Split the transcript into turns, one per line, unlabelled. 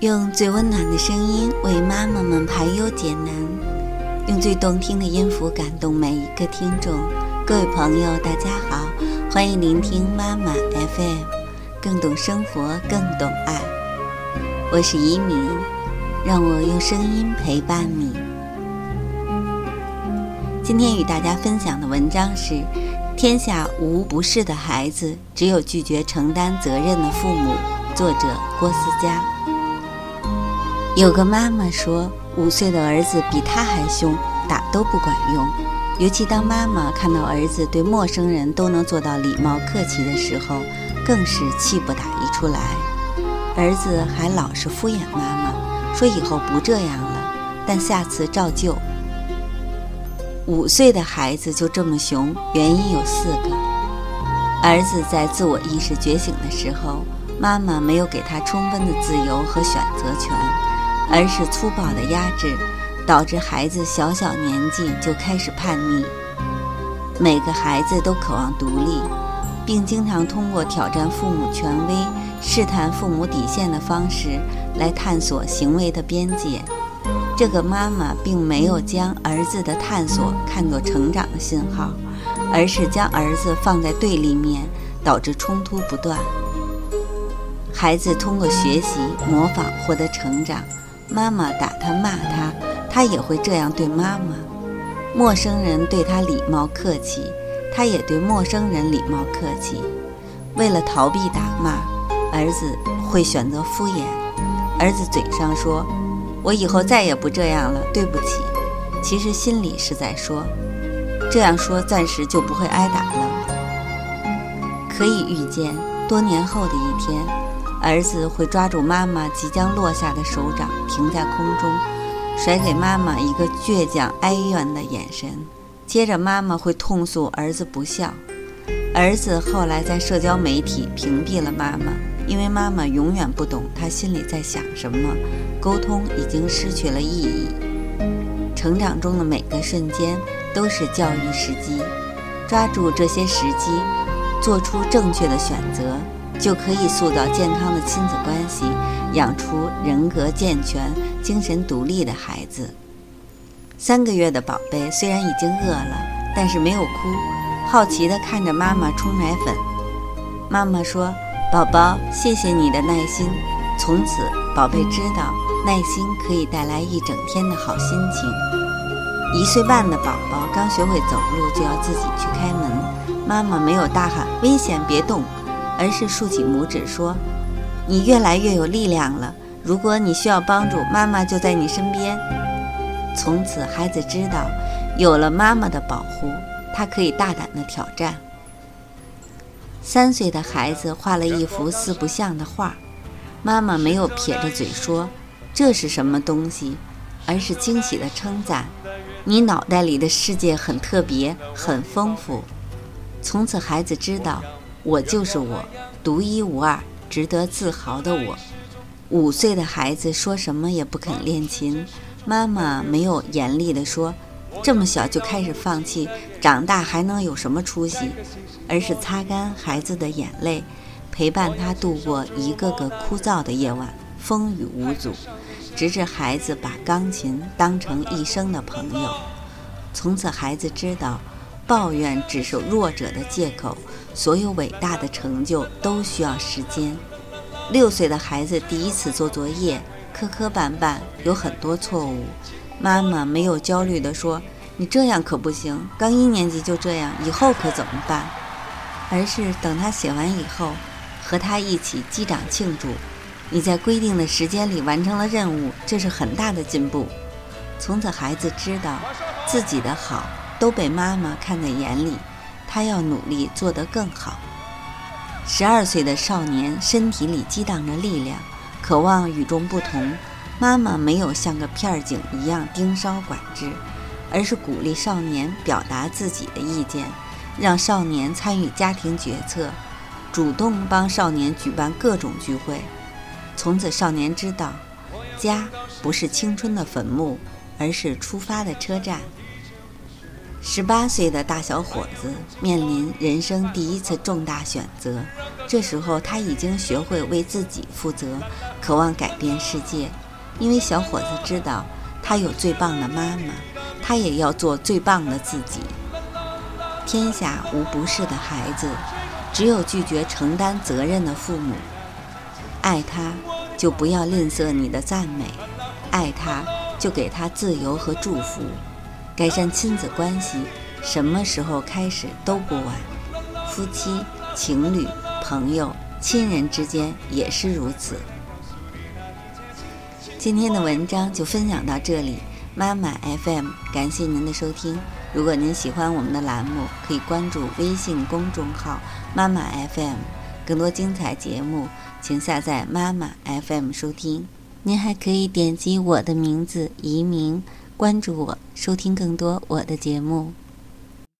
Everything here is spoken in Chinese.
用最温暖的声音为妈妈们排忧解难，用最动听的音符感动每一个听众。各位朋友，大家好，欢迎聆听妈妈 FM，更懂生活，更懂爱。我是一鸣，让我用声音陪伴你。今天与大家分享的文章是：天下无不是的孩子，只有拒绝承担责任的父母。作者郭思佳。有个妈妈说，五岁的儿子比她还凶，打都不管用。尤其当妈妈看到儿子对陌生人都能做到礼貌客气的时候，更是气不打一处来。儿子还老是敷衍妈妈，说以后不这样了，但下次照旧。五岁的孩子就这么凶，原因有四个。儿子在自我意识觉醒的时候，妈妈没有给他充分的自由和选择权。而是粗暴的压制，导致孩子小小年纪就开始叛逆。每个孩子都渴望独立，并经常通过挑战父母权威、试探父母底线的方式来探索行为的边界。这个妈妈并没有将儿子的探索看作成长的信号，而是将儿子放在对立面，导致冲突不断。孩子通过学习、模仿获得成长。妈妈打他骂他，他也会这样对妈妈。陌生人对他礼貌客气，他也对陌生人礼貌客气。为了逃避打骂，儿子会选择敷衍。儿子嘴上说：“我以后再也不这样了，对不起。”其实心里是在说：“这样说暂时就不会挨打了。”可以预见，多年后的一天。儿子会抓住妈妈即将落下的手掌，停在空中，甩给妈妈一个倔强哀怨的眼神。接着，妈妈会痛诉儿子不孝。儿子后来在社交媒体屏蔽了妈妈，因为妈妈永远不懂他心里在想什么，沟通已经失去了意义。成长中的每个瞬间都是教育时机，抓住这些时机，做出正确的选择。就可以塑造健康的亲子关系，养出人格健全、精神独立的孩子。三个月的宝贝虽然已经饿了，但是没有哭，好奇地看着妈妈冲奶粉。妈妈说：“宝宝，谢谢你的耐心。”从此，宝贝知道耐心可以带来一整天的好心情。一岁半的宝宝刚学会走路，就要自己去开门，妈妈没有大喊“危险，别动”。而是竖起拇指说：“你越来越有力量了。如果你需要帮助，妈妈就在你身边。”从此，孩子知道，有了妈妈的保护，他可以大胆的挑战。三岁的孩子画了一幅四不像的画，妈妈没有撇着嘴说：“这是什么东西？”而是惊喜的称赞：“你脑袋里的世界很特别，很丰富。”从此，孩子知道。我就是我，独一无二、值得自豪的我。五岁的孩子说什么也不肯练琴，妈妈没有严厉地说：“这么小就开始放弃，长大还能有什么出息？”而是擦干孩子的眼泪，陪伴他度过一个个枯燥的夜晚，风雨无阻，直至孩子把钢琴当成一生的朋友。从此，孩子知道。抱怨只是弱者的借口，所有伟大的成就都需要时间。六岁的孩子第一次做作业，磕磕绊绊，有很多错误。妈妈没有焦虑地说：“你这样可不行，刚一年级就这样，以后可怎么办？”而是等他写完以后，和他一起击掌庆祝：“你在规定的时间里完成了任务，这是很大的进步。”从此，孩子知道自己的好。都被妈妈看在眼里，他要努力做得更好。十二岁的少年身体里激荡着力量，渴望与众不同。妈妈没有像个片儿警一样盯梢管制，而是鼓励少年表达自己的意见，让少年参与家庭决策，主动帮少年举办各种聚会。从此，少年知道，家不是青春的坟墓，而是出发的车站。十八岁的大小伙子面临人生第一次重大选择，这时候他已经学会为自己负责，渴望改变世界。因为小伙子知道，他有最棒的妈妈，他也要做最棒的自己。天下无不是的孩子，只有拒绝承担责任的父母。爱他，就不要吝啬你的赞美；爱他，就给他自由和祝福。改善亲子关系，什么时候开始都不晚。夫妻、情侣、朋友、亲人之间也是如此。今天的文章就分享到这里，妈妈 FM，感谢您的收听。如果您喜欢我们的栏目，可以关注微信公众号“妈妈 FM”，更多精彩节目，请下载妈妈 FM 收听。您还可以点击我的名字移民，关注我，收听更多我的节目。